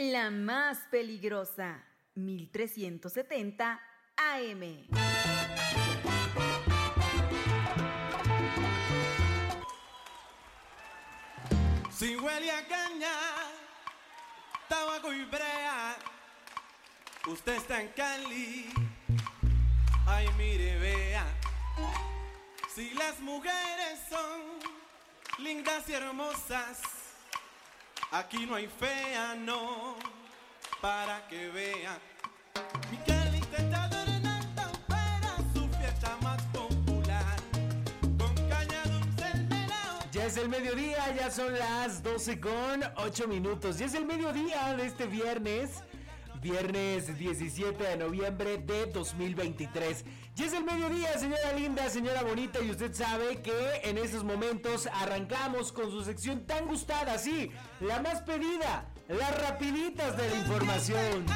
La más peligrosa, 1370 AM. Si huele a caña, tabaco y brea, usted está en Cali. Ay, mire, vea. Si las mujeres son lindas y hermosas, aquí no hay fea, no, para que vea. Mi Cali te está adornando para su fiesta más popular. Con caña dulce el melao. Ya es el mediodía, ya son las 12 con 8 minutos. Ya es el mediodía de este viernes. Viernes 17 de noviembre de 2023. Ya es el mediodía, señora linda, señora bonita, y usted sabe que en estos momentos arrancamos con su sección tan gustada, sí, la más pedida, las rapiditas de la información.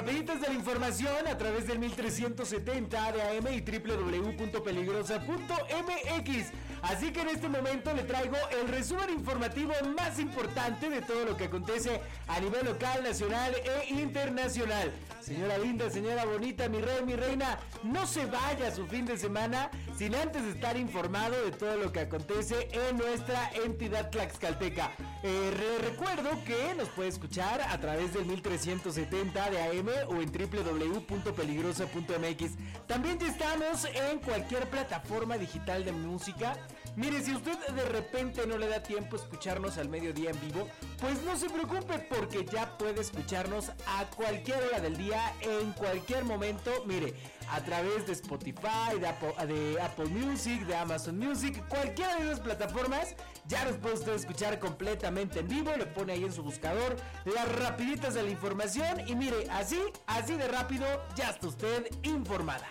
Rapiditas de la información a través del 1370 de AM y www.peligrosa.mx. Así que en este momento le traigo el resumen informativo más importante de todo lo que acontece a nivel local, nacional e internacional. Señora linda, señora bonita, mi rey, mi reina, no se vaya su fin de semana sin antes estar informado de todo lo que acontece en nuestra entidad tlaxcalteca. Eh, re- recuerdo que nos puede escuchar a través del 1370 de AM o en www.peligrosa.mx. También ya estamos en cualquier plataforma digital de música. Mire, si usted de repente no le da tiempo escucharnos al mediodía en vivo, pues no se preocupe porque ya puede escucharnos a cualquier hora del día, en cualquier momento. Mire, a través de Spotify, de Apple, Music, de Amazon Music, cualquiera de esas plataformas, ya nos puede usted escuchar completamente en vivo. Le pone ahí en su buscador las rapiditas de la información y mire, así, así de rápido, ya está usted informada.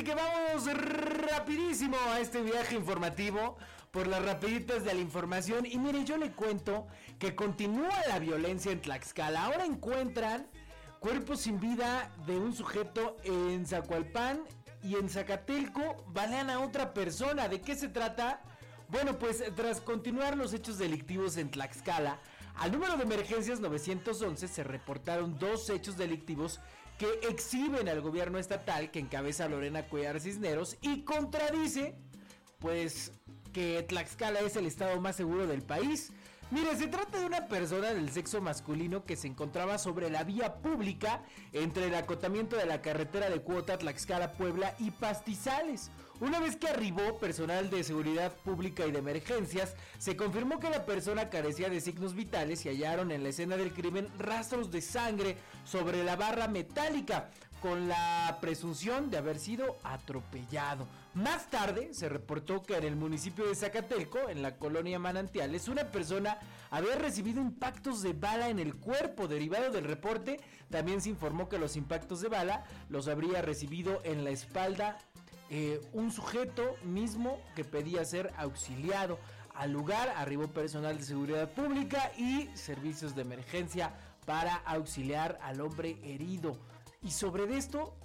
Así que vamos rapidísimo a este viaje informativo por las rapiditas de la información. Y mire, yo le cuento que continúa la violencia en Tlaxcala. Ahora encuentran cuerpos sin vida de un sujeto en Zacualpan y en Zacatelco balean a otra persona. ¿De qué se trata? Bueno, pues tras continuar los hechos delictivos en Tlaxcala, al número de emergencias 911 se reportaron dos hechos delictivos que exhiben al gobierno estatal que encabeza Lorena Cuellar Cisneros y contradice, pues, que Tlaxcala es el estado más seguro del país. Mire, se trata de una persona del sexo masculino que se encontraba sobre la vía pública entre el acotamiento de la carretera de cuota Tlaxcala-Puebla y Pastizales. Una vez que arribó personal de seguridad pública y de emergencias, se confirmó que la persona carecía de signos vitales y hallaron en la escena del crimen rastros de sangre sobre la barra metálica, con la presunción de haber sido atropellado. Más tarde se reportó que en el municipio de Zacatelco, en la colonia Manantiales, una persona había recibido impactos de bala en el cuerpo. Derivado del reporte, también se informó que los impactos de bala los habría recibido en la espalda eh, un sujeto mismo que pedía ser auxiliado. Al lugar arribó personal de seguridad pública y servicios de emergencia para auxiliar al hombre herido. Y sobre esto,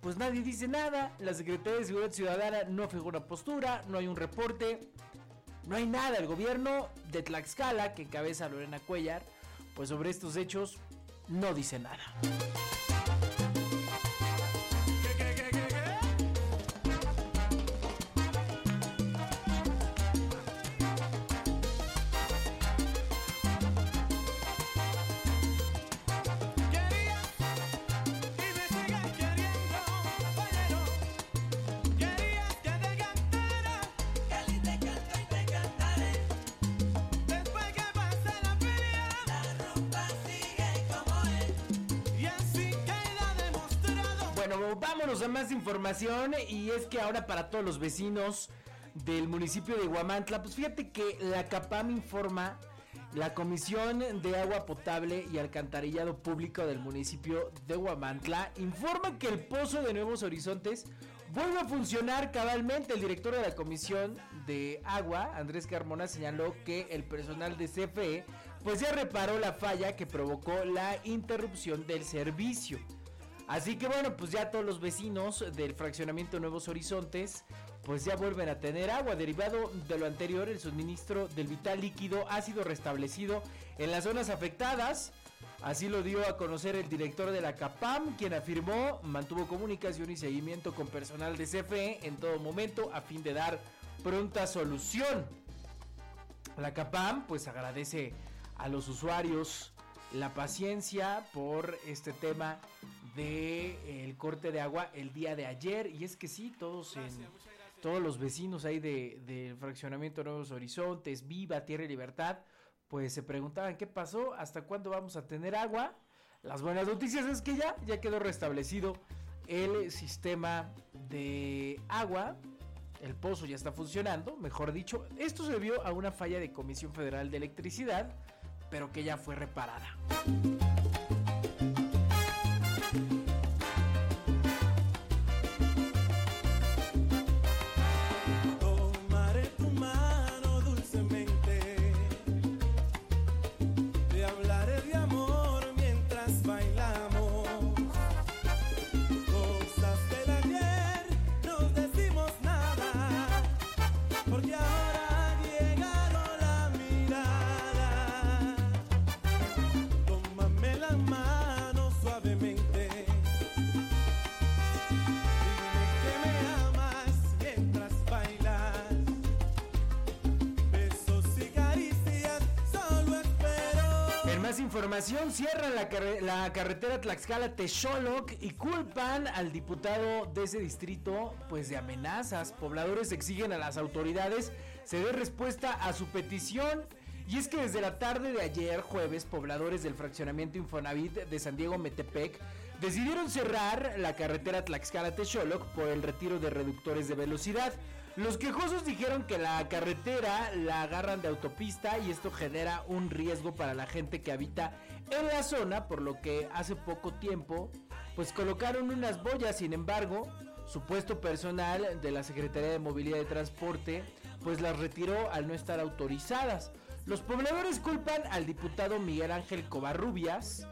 pues nadie dice nada. La Secretaría de Seguridad Ciudadana no fijó una postura, no hay un reporte, no hay nada. El gobierno de Tlaxcala, que encabeza Lorena Cuellar, pues sobre estos hechos no dice nada. Vámonos a más información y es que ahora para todos los vecinos del municipio de Huamantla, pues fíjate que la CAPAM informa la Comisión de Agua Potable y Alcantarillado Público del municipio de Huamantla informa que el pozo de Nuevos Horizontes vuelve a funcionar cabalmente. El director de la Comisión de Agua, Andrés Carmona, señaló que el personal de CFE pues ya reparó la falla que provocó la interrupción del servicio. Así que bueno, pues ya todos los vecinos del fraccionamiento Nuevos Horizontes pues ya vuelven a tener agua. Derivado de lo anterior, el suministro del vital líquido ha sido restablecido en las zonas afectadas. Así lo dio a conocer el director de la CAPAM, quien afirmó mantuvo comunicación y seguimiento con personal de CFE en todo momento a fin de dar pronta solución. La CAPAM pues agradece a los usuarios la paciencia por este tema de el corte de agua el día de ayer y es que sí todos en todos los vecinos ahí de del fraccionamiento Nuevos Horizontes, Viva, Tierra y Libertad, pues se preguntaban qué pasó, hasta cuándo vamos a tener agua. Las buenas noticias es que ya ya quedó restablecido el sistema de agua. El pozo ya está funcionando, mejor dicho. Esto se debió a una falla de Comisión Federal de Electricidad, pero que ya fue reparada. Información, cierran la carretera Tlaxcala-Texoloc y culpan al diputado de ese distrito pues de amenazas. Pobladores exigen a las autoridades se dé respuesta a su petición. Y es que desde la tarde de ayer, jueves, pobladores del fraccionamiento Infonavit de San Diego Metepec decidieron cerrar la carretera Tlaxcala-Texoloc por el retiro de reductores de velocidad. Los quejosos dijeron que la carretera la agarran de autopista y esto genera un riesgo para la gente que habita en la zona, por lo que hace poco tiempo pues colocaron unas boyas, sin embargo, supuesto personal de la Secretaría de Movilidad y Transporte pues las retiró al no estar autorizadas. Los pobladores culpan al diputado Miguel Ángel Covarrubias,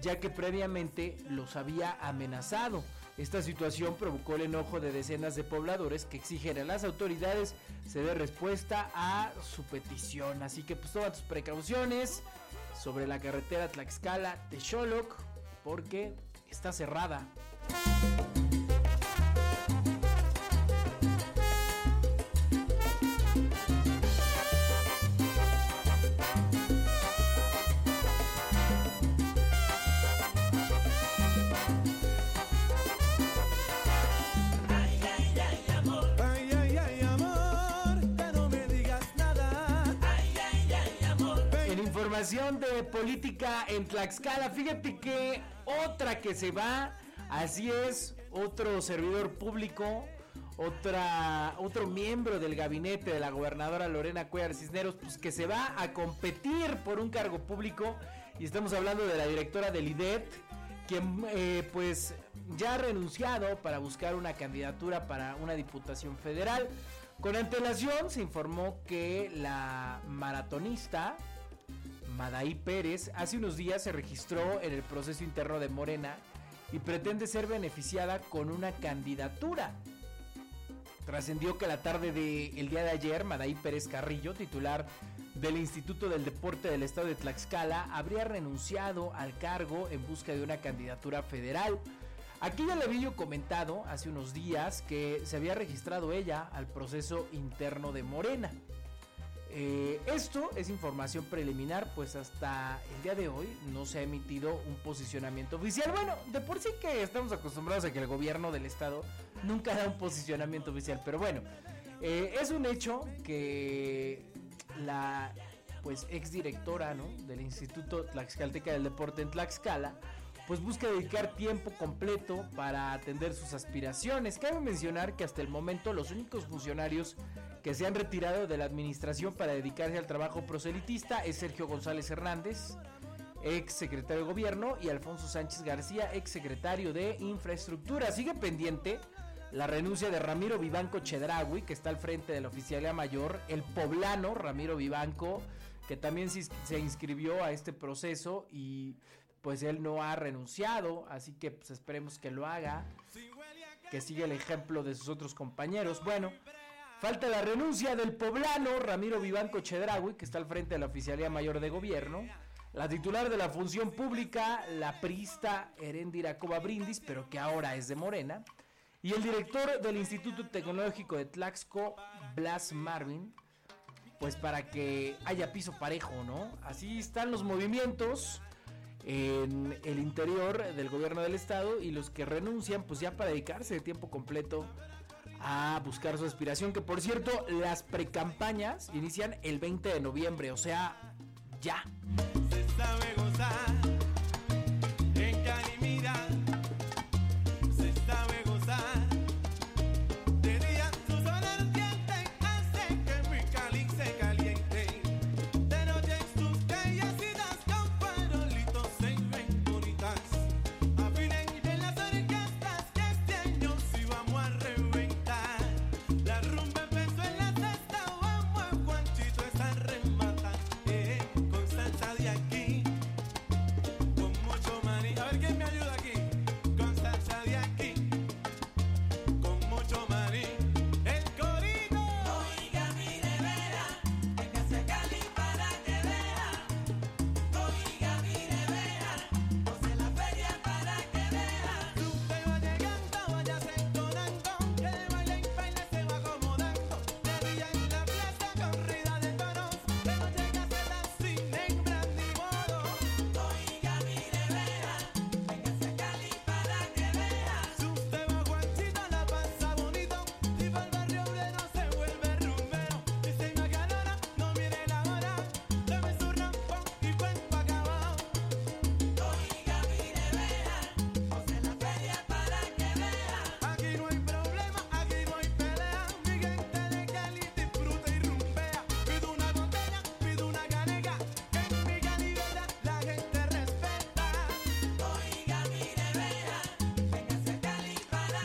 ya que previamente los había amenazado. Esta situación provocó el enojo de decenas de pobladores que exigen a las autoridades se dé respuesta a su petición. Así que pues toma tus precauciones sobre la carretera Tlaxcala Texoloc porque está cerrada. Información de política en Tlaxcala, fíjate que otra que se va, así es, otro servidor público, otra, otro miembro del gabinete de la gobernadora Lorena Cuellar Cisneros, pues que se va a competir por un cargo público. Y estamos hablando de la directora del IDET, quien eh, pues ya ha renunciado para buscar una candidatura para una diputación federal. Con antelación se informó que la maratonista Madaí Pérez hace unos días se registró en el proceso interno de Morena y pretende ser beneficiada con una candidatura. Trascendió que la tarde del día de ayer, Madaí Pérez Carrillo, titular del Instituto del Deporte del Estado de Tlaxcala, habría renunciado al cargo en busca de una candidatura federal. Aquí ya le había comentado hace unos días que se había registrado ella al proceso interno de Morena. Eh, esto es información preliminar, pues hasta el día de hoy no se ha emitido un posicionamiento oficial. Bueno, de por sí que estamos acostumbrados a que el gobierno del estado nunca da un posicionamiento oficial, pero bueno, eh, es un hecho que la pues ex directora ¿no? del Instituto Tlaxcalteca del Deporte en Tlaxcala pues busca dedicar tiempo completo para atender sus aspiraciones. Cabe mencionar que hasta el momento los únicos funcionarios que se han retirado de la administración para dedicarse al trabajo proselitista es Sergio González Hernández, ex secretario de gobierno, y Alfonso Sánchez García, ex secretario de infraestructura. Sigue pendiente la renuncia de Ramiro Vivanco Chedragui, que está al frente de la oficialía mayor, el poblano Ramiro Vivanco, que también se, se inscribió a este proceso y pues él no ha renunciado, así que pues esperemos que lo haga, que siga el ejemplo de sus otros compañeros. Bueno, falta la renuncia del poblano Ramiro Vivanco Chedraui, que está al frente de la Oficialía Mayor de Gobierno, la titular de la Función Pública, la prista Herendira Cova Brindis, pero que ahora es de Morena, y el director del Instituto Tecnológico de Tlaxco, Blas Marvin, pues para que haya piso parejo, ¿no? Así están los movimientos en el interior del gobierno del estado y los que renuncian pues ya para dedicarse de tiempo completo a buscar su aspiración, que por cierto las precampañas inician el 20 de noviembre, o sea, ya. Se sabe gozar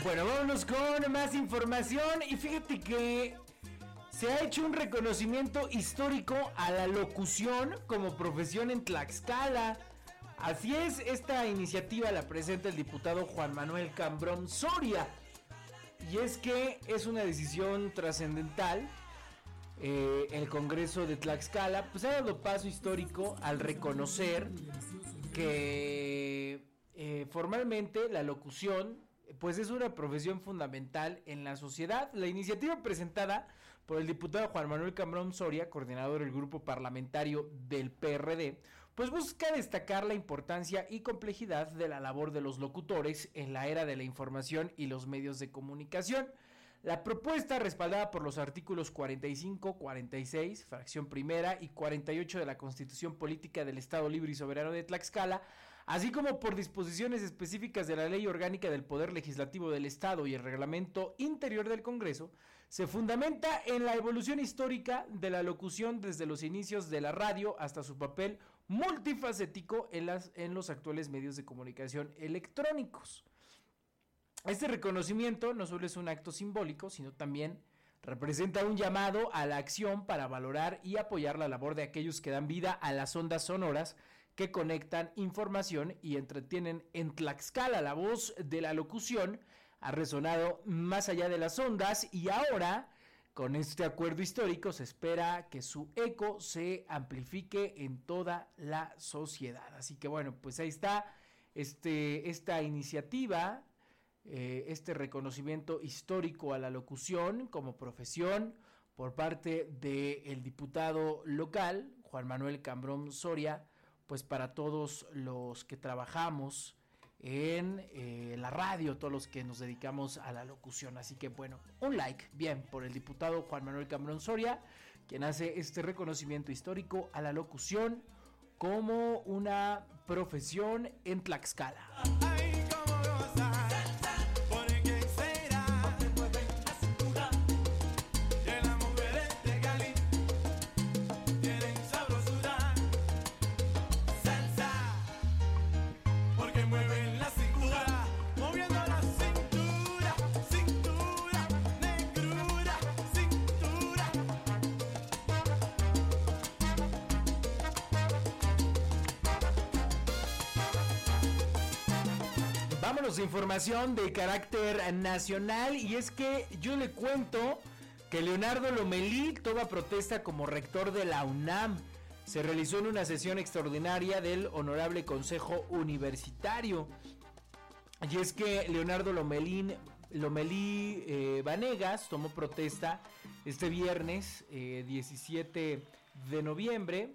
Bueno, vámonos con más información y fíjate que se ha hecho un reconocimiento histórico a la locución como profesión en Tlaxcala. Así es, esta iniciativa la presenta el diputado Juan Manuel Cambrón Soria. Y es que es una decisión trascendental. Eh, el Congreso de Tlaxcala pues ha dado paso histórico al reconocer que eh, formalmente la locución pues es una profesión fundamental en la sociedad. La iniciativa presentada por el diputado Juan Manuel Cambrón Soria, coordinador del grupo parlamentario del PRD, pues busca destacar la importancia y complejidad de la labor de los locutores en la era de la información y los medios de comunicación. La propuesta, respaldada por los artículos 45, 46, fracción primera y 48 de la Constitución Política del Estado Libre y Soberano de Tlaxcala, así como por disposiciones específicas de la Ley Orgánica del Poder Legislativo del Estado y el Reglamento Interior del Congreso, se fundamenta en la evolución histórica de la locución desde los inicios de la radio hasta su papel multifacético en, los actuales medios de comunicación electrónicos. Este reconocimiento no solo es un acto simbólico, sino también representa un llamado a la acción para valorar y apoyar la labor de aquellos que dan vida a las ondas sonoras que conectan información y entretienen en Tlaxcala. La voz de la locución ha resonado más allá de las ondas y ahora, con este acuerdo histórico, se espera que su eco se amplifique en toda la sociedad. Así que bueno, pues ahí está este, esta iniciativa eh, este reconocimiento histórico a la locución como profesión por parte del diputado local, Juan Manuel Cambrón Soria, pues para todos los que trabajamos en eh, la radio, todos los que nos dedicamos a la locución. Así que bueno, un like, bien, por el diputado Juan Manuel Cambrón Soria, quien hace este reconocimiento histórico a la locución como una profesión en Tlaxcala. Vámonos a información de carácter nacional y es que yo le cuento que Leonardo Lomelí toma protesta como rector de la UNAM. Se realizó en una sesión extraordinaria del Honorable Consejo Universitario. Y es que Leonardo Lomelín, Lomelí eh, Vanegas tomó protesta este viernes eh, 17 de noviembre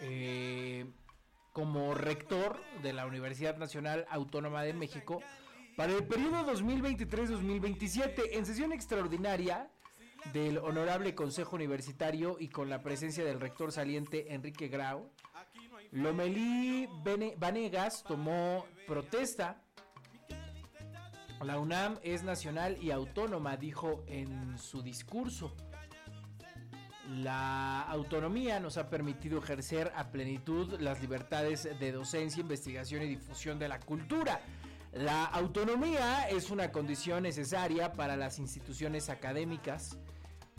eh, como rector de la Universidad Nacional Autónoma de México para el periodo 2023-2027 en sesión extraordinaria del Honorable Consejo Universitario y con la presencia del rector saliente Enrique Grau. Lomelí Vanegas tomó protesta. La UNAM es nacional y autónoma, dijo en su discurso. La autonomía nos ha permitido ejercer a plenitud las libertades de docencia, investigación y difusión de la cultura. La autonomía es una condición necesaria para las instituciones académicas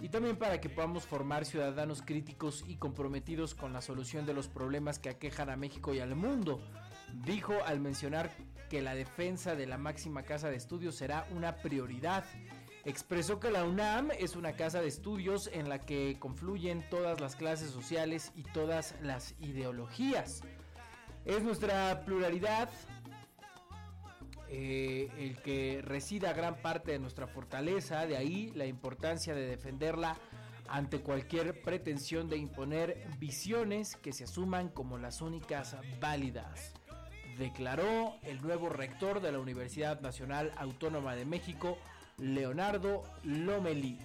y también para que podamos formar ciudadanos críticos y comprometidos con la solución de los problemas que aquejan a México y al mundo, dijo al mencionar que la defensa de la máxima casa de estudios será una prioridad. Expresó que la UNAM es una casa de estudios en la que confluyen todas las clases sociales y todas las ideologías. Es nuestra pluralidad eh, el que resida gran parte de nuestra fortaleza, de ahí la importancia de defenderla ante cualquier pretensión de imponer visiones que se asuman como las únicas válidas, declaró el nuevo rector de la Universidad Nacional Autónoma de México, Leonardo Lomelí.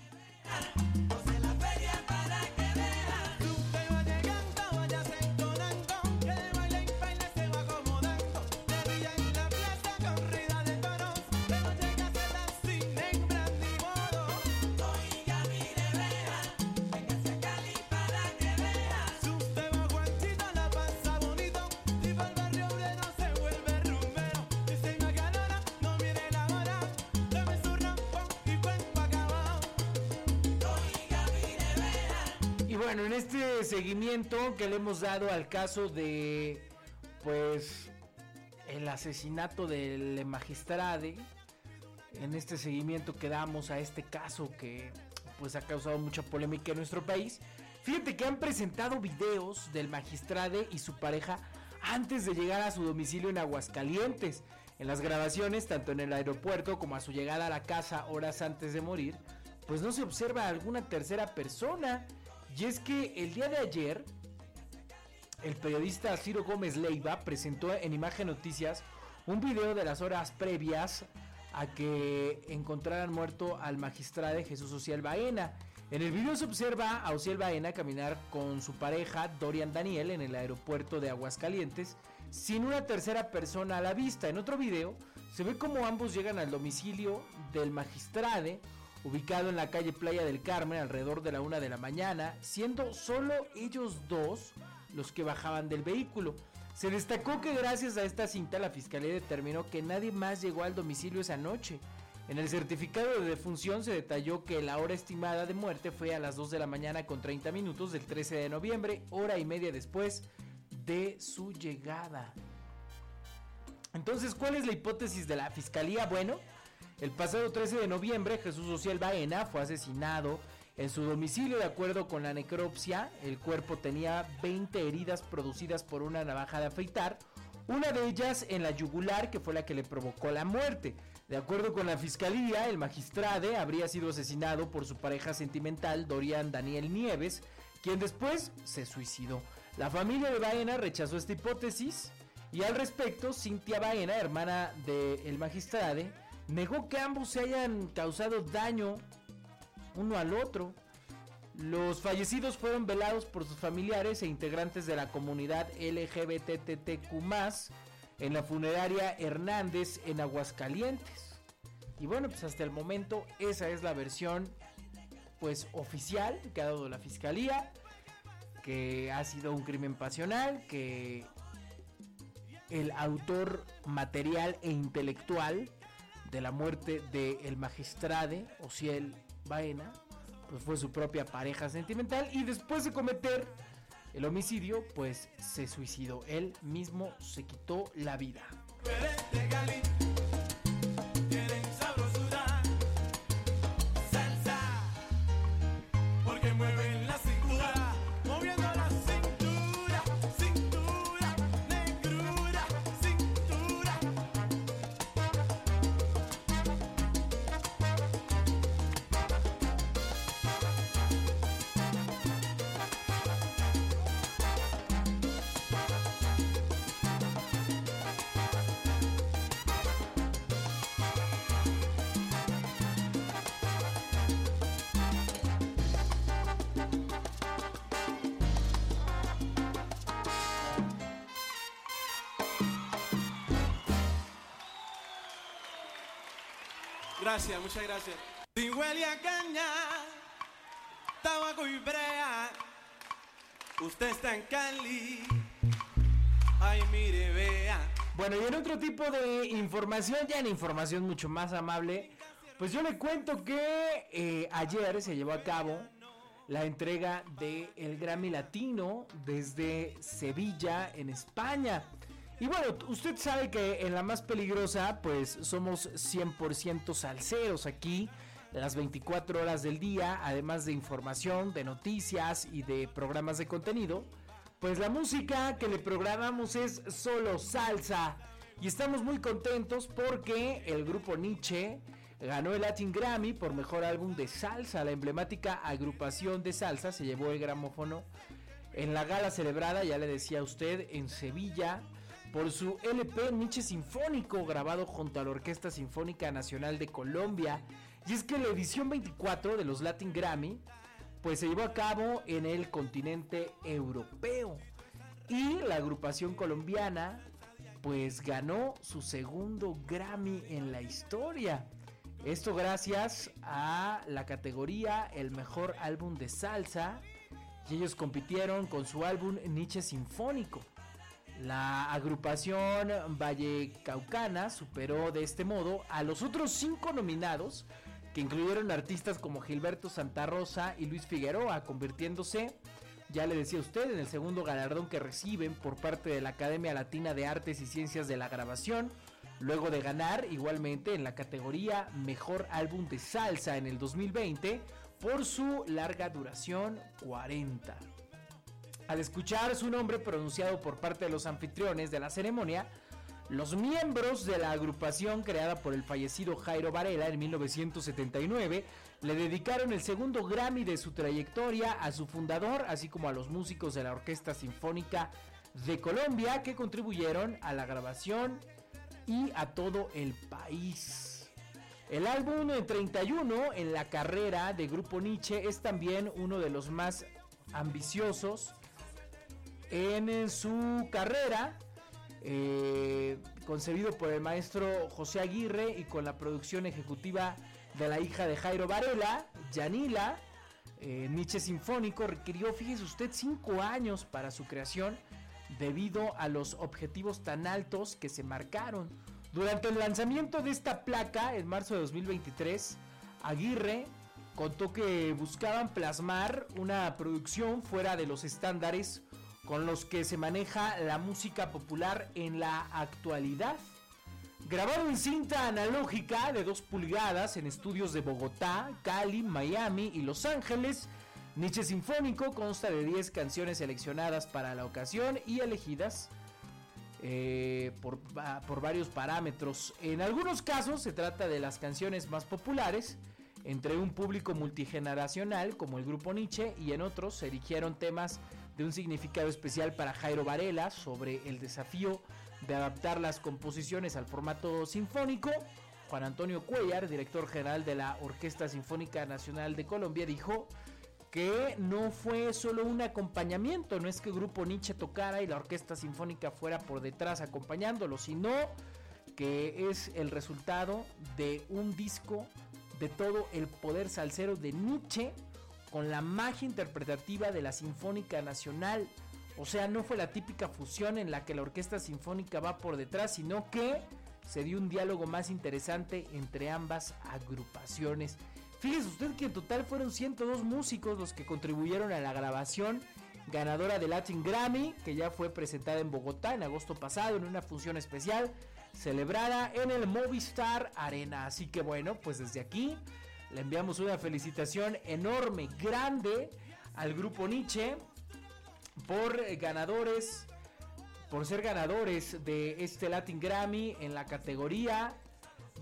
Que le hemos dado al caso de, pues, el asesinato del magistrade, en este seguimiento que damos a este caso que, pues, ha causado mucha polémica en nuestro país, fíjate que han presentado videos del magistrade y su pareja antes de llegar a su domicilio en Aguascalientes. En las grabaciones, tanto en el aeropuerto como a su llegada a la casa horas antes de morir, pues no se observa alguna tercera persona. Y es que el día de ayer, el periodista Ciro Gómez Leiva presentó en Imagen Noticias un video de las horas previas a que encontraran muerto al magistrado Jesús Ociel Baena. En el video se observa a Ociel Baena caminar con su pareja Dorian Daniel en el aeropuerto de Aguascalientes sin una tercera persona a la vista. En otro video se ve como ambos llegan al domicilio del magistrade ubicado en la calle Playa del Carmen alrededor de la una de la mañana, siendo solo ellos dos los que bajaban del vehículo. Se destacó que gracias a esta cinta la fiscalía determinó que nadie más llegó al domicilio esa noche. En el certificado de defunción se detalló que la hora estimada de muerte fue a las 2 de la mañana con 30 minutos del 13 de noviembre, hora y media después de su llegada. Entonces, ¿cuál es la hipótesis de la fiscalía? Bueno, el pasado 13 de noviembre Jesús Ociel Baena fue asesinado en su domicilio de acuerdo con la necropsia. El cuerpo tenía 20 heridas producidas por una navaja de afeitar, una de ellas en la yugular que fue la que le provocó la muerte. De acuerdo con la fiscalía, el magistrade habría sido asesinado por su pareja sentimental Dorian Daniel Nieves, quien después se suicidó. La familia de Baena rechazó esta hipótesis y al respecto, Cintia Baena, hermana del magistrade, negó que ambos se hayan causado daño uno al otro. Los fallecidos fueron velados por sus familiares e integrantes de la comunidad LGBTTQ+, en la funeraria Hernández en Aguascalientes. Y bueno, pues hasta el momento esa es la versión pues oficial que ha dado la fiscalía, que ha sido un crimen pasional, que el autor material e intelectual de la muerte del magistrade Ociel Baena, pues fue su propia pareja sentimental y después de cometer el homicidio, pues se suicidó. Él mismo se quitó la vida. Gracias, muchas gracias. Caña, tabaco y brea, usted está en Cali. Ay, mire, vea. Bueno, y en otro tipo de información, ya en información mucho más amable, pues yo le cuento que eh, ayer se llevó a cabo la entrega del el Grammy Latino desde Sevilla, en España. Y bueno, usted sabe que en la más peligrosa, pues somos 100% salseros aquí, las 24 horas del día, además de información, de noticias y de programas de contenido. Pues la música que le programamos es solo salsa. Y estamos muy contentos porque el grupo Nietzsche ganó el Latin Grammy por mejor álbum de salsa. La emblemática agrupación de salsa se llevó el gramófono en la gala celebrada, ya le decía usted, en Sevilla, por su LP Nietzsche Sinfónico, grabado junto a la Orquesta Sinfónica Nacional de Colombia. Y es que la edición 24 de los Latin Grammy, pues se llevó a cabo en el continente europeo. Y la agrupación colombiana, pues ganó su segundo Grammy en la historia. Esto gracias a la categoría El mejor álbum de salsa. Y ellos compitieron con su álbum Nietzsche Sinfónico. La agrupación Vallecaucana superó de este modo a los otros cinco nominados, que incluyeron artistas como Gilberto Santa Rosa y Luis Figueroa, convirtiéndose, ya le decía usted, en el segundo galardón que reciben por parte de la Academia Latina de Artes y Ciencias de la Grabación, luego de ganar igualmente en la categoría Mejor Álbum de Salsa en el 2020 por su larga duración 40. Al escuchar su nombre pronunciado por parte de los anfitriones de la ceremonia, los miembros de la agrupación creada por el fallecido Jairo Varela en 1979 le dedicaron el segundo Grammy de su trayectoria a su fundador, así como a los músicos de la Orquesta Sinfónica de Colombia que contribuyeron a la grabación y a todo el país. El álbum 31 en la carrera de Grupo Nietzsche es también uno de los más ambiciosos en su carrera, eh, concebido por el maestro José Aguirre y con la producción ejecutiva de la hija de Jairo Varela, Yanila. Eh, Nietzsche Sinfónico requirió, fíjese usted, cinco años para su creación debido a los objetivos tan altos que se marcaron. Durante el lanzamiento de esta placa en marzo de 2023, Aguirre contó que buscaban plasmar una producción fuera de los estándares con los que se maneja la música popular en la actualidad. Grabado en cinta analógica de 2 pulgadas en estudios de Bogotá, Cali, Miami y Los Ángeles, Nietzsche Sinfónico consta de 10 canciones seleccionadas para la ocasión y elegidas eh, por, por varios parámetros. En algunos casos se trata de las canciones más populares entre un público multigeneracional como el grupo Nietzsche y en otros se eligieron temas de un significado especial para Jairo Varela sobre el desafío de adaptar las composiciones al formato sinfónico. Juan Antonio Cuellar, director general de la Orquesta Sinfónica Nacional de Colombia, dijo que no fue solo un acompañamiento, no es que el grupo Nietzsche tocara y la orquesta sinfónica fuera por detrás acompañándolo, sino que es el resultado de un disco de todo el poder salsero de Nietzsche con la magia interpretativa de la Sinfónica Nacional. O sea, no fue la típica fusión en la que la orquesta sinfónica va por detrás, sino que se dio un diálogo más interesante entre ambas agrupaciones. Fíjese usted que en total fueron 102 músicos los que contribuyeron a la grabación, ganadora de Latin Grammy, que ya fue presentada en Bogotá en agosto pasado en una función especial celebrada en el Movistar Arena. Así que bueno, pues desde aquí le enviamos una felicitación enorme, grande al grupo Nietzsche por ganadores, por ser ganadores de este Latin Grammy en la categoría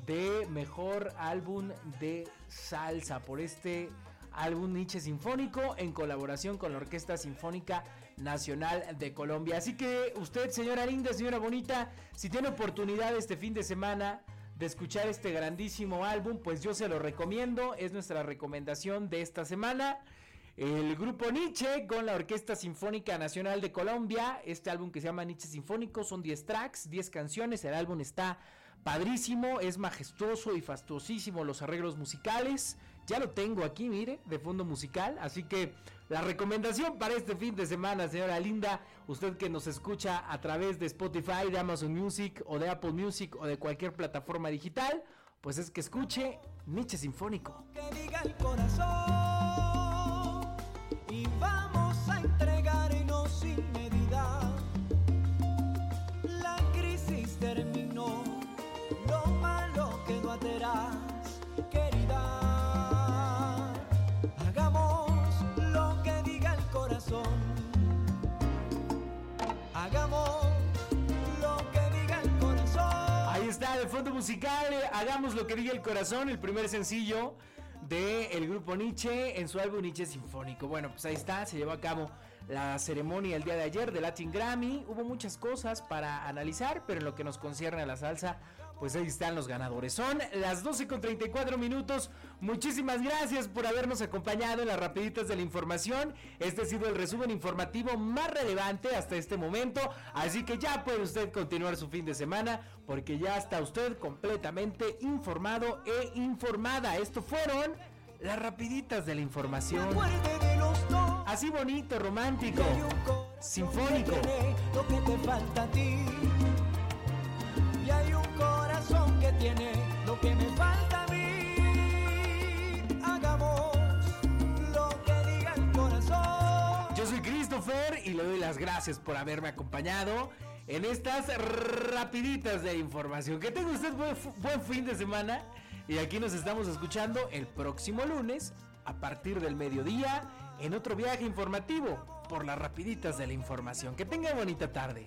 de mejor álbum de salsa, por este álbum Nietzsche Sinfónico en colaboración con la Orquesta Sinfónica Nacional de Colombia. Así que usted, señora linda, señora bonita, si tiene oportunidad este fin de semana de escuchar este grandísimo álbum, pues yo se lo recomiendo, es nuestra recomendación de esta semana. El grupo Nietzsche con la Orquesta Sinfónica Nacional de Colombia, este álbum que se llama Nietzsche Sinfónico, son 10 tracks, 10 canciones, el álbum está padrísimo, es majestuoso y fastuosísimo los arreglos musicales. Ya lo tengo aquí, mire, de fondo musical. Así que la recomendación para este fin de semana, señora Linda, usted que nos escucha a través de Spotify, de Amazon Music o de Apple Music o de cualquier plataforma digital, pues es que escuche Nietzsche Sinfónico. que diga el corazón de fondo musical, hagamos lo que diga el corazón, el primer sencillo del grupo Nietzsche en su álbum Nietzsche Sinfónico. Bueno, pues ahí está, se llevó a cabo la ceremonia el día de ayer de Latin Grammy. Hubo muchas cosas para analizar, pero en lo que nos concierne a la salsa, pues ahí están los ganadores. Son las 12 con 34 minutos. Muchísimas gracias por habernos acompañado en las rapiditas de la información. Este ha sido el resumen informativo más relevante hasta este momento. Así que ya puede usted continuar su fin de semana porque ya está usted completamente informado e informada. Esto fueron las rapiditas de la información. Así bonito, romántico, sinfónico. que tiene lo que te falta a ti. Tiene lo que me falta a mí. Hagamos lo que diga el corazón. Yo soy Christopher y le doy las gracias por haberme acompañado en estas rapiditas de información. Que tenga usted buen, buen fin de semana y aquí nos estamos escuchando el próximo lunes a partir del mediodía en otro viaje informativo por las rapiditas de la información. Que tenga bonita tarde.